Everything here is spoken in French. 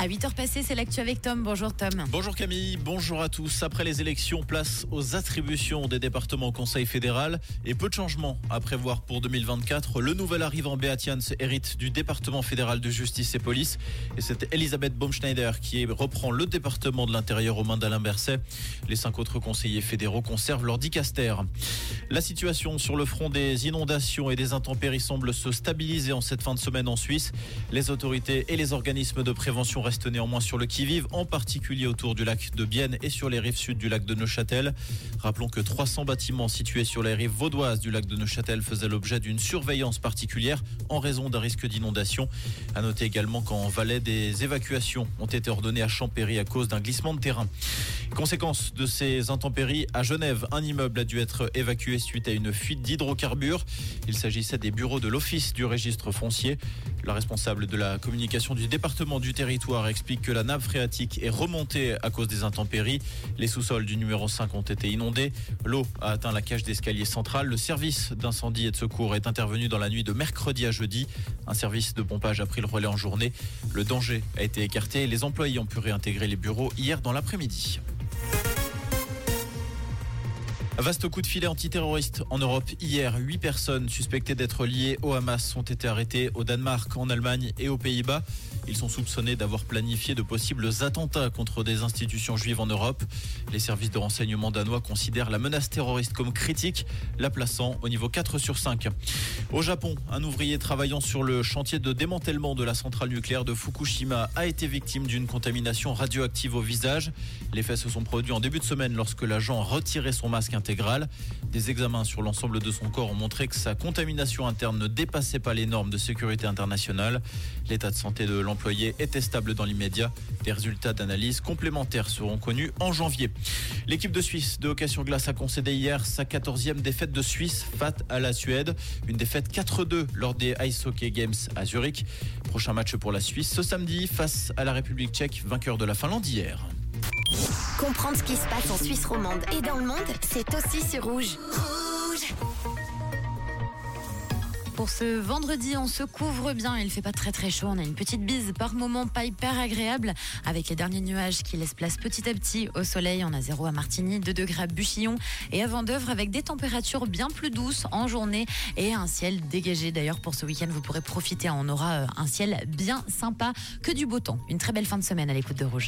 À 8h passées, c'est l'actu avec Tom. Bonjour Tom. Bonjour Camille, bonjour à tous. Après les élections, place aux attributions des départements au Conseil fédéral et peu de changements à prévoir pour 2024. Le nouvel arrivant Beatians hérite du département fédéral de justice et police et c'est Elisabeth Baumschneider qui reprend le département de l'intérieur aux mains d'Alain Berset. Les cinq autres conseillers fédéraux conservent leur dicaster. La situation sur le front des inondations et des intempéries semble se stabiliser en cette fin de semaine en Suisse. Les autorités et les organismes de prévention reste néanmoins sur le qui-vive, en particulier autour du lac de Bienne et sur les rives sud du lac de Neuchâtel. Rappelons que 300 bâtiments situés sur les rives vaudoises du lac de Neuchâtel faisaient l'objet d'une surveillance particulière en raison d'un risque d'inondation. À noter également qu'en Valais, des évacuations ont été ordonnées à Champéry à cause d'un glissement de terrain. Conséquence de ces intempéries, à Genève, un immeuble a dû être évacué suite à une fuite d'hydrocarbures. Il s'agissait des bureaux de l'Office du registre foncier. La responsable de la communication du département du territoire explique que la nappe phréatique est remontée à cause des intempéries. Les sous-sols du numéro 5 ont été inondés. L'eau a atteint la cage d'escalier central. Le service d'incendie et de secours est intervenu dans la nuit de mercredi à jeudi. Un service de pompage a pris le relais en journée. Le danger a été écarté et les employés ont pu réintégrer les bureaux hier dans l'après-midi. Vaste coup de filet antiterroriste en Europe. Hier, huit personnes suspectées d'être liées au Hamas ont été arrêtées au Danemark, en Allemagne et aux Pays-Bas. Ils sont soupçonnés d'avoir planifié de possibles attentats contre des institutions juives en Europe. Les services de renseignement danois considèrent la menace terroriste comme critique, la plaçant au niveau 4 sur 5. Au Japon, un ouvrier travaillant sur le chantier de démantèlement de la centrale nucléaire de Fukushima a été victime d'une contamination radioactive au visage. Les faits se sont produits en début de semaine lorsque l'agent a retiré son masque intégral. Des examens sur l'ensemble de son corps ont montré que sa contamination interne ne dépassait pas les normes de sécurité internationale. L'état de santé de l'employé était stable dans l'immédiat. Des résultats d'analyse complémentaires seront connus en janvier. L'équipe de Suisse de hockey sur glace a concédé hier sa 14e défaite de Suisse face à la Suède. Une défaite 4-2 lors des Ice Hockey Games à Zurich. Prochain match pour la Suisse ce samedi face à la République tchèque, vainqueur de la Finlande hier. Comprendre ce qui se passe en Suisse romande et dans le monde, c'est aussi sur Rouge. Rouge Pour ce vendredi, on se couvre bien. Il fait pas très très chaud. On a une petite bise par moment, pas hyper agréable, avec les derniers nuages qui laissent place petit à petit au soleil. On a 0 à Martigny, 2 degrés à Buchillon et à Vendœuvre, avec des températures bien plus douces en journée et un ciel dégagé. D'ailleurs, pour ce week-end, vous pourrez profiter. On aura euh, un ciel bien sympa, que du beau temps. Une très belle fin de semaine à l'écoute de Rouge.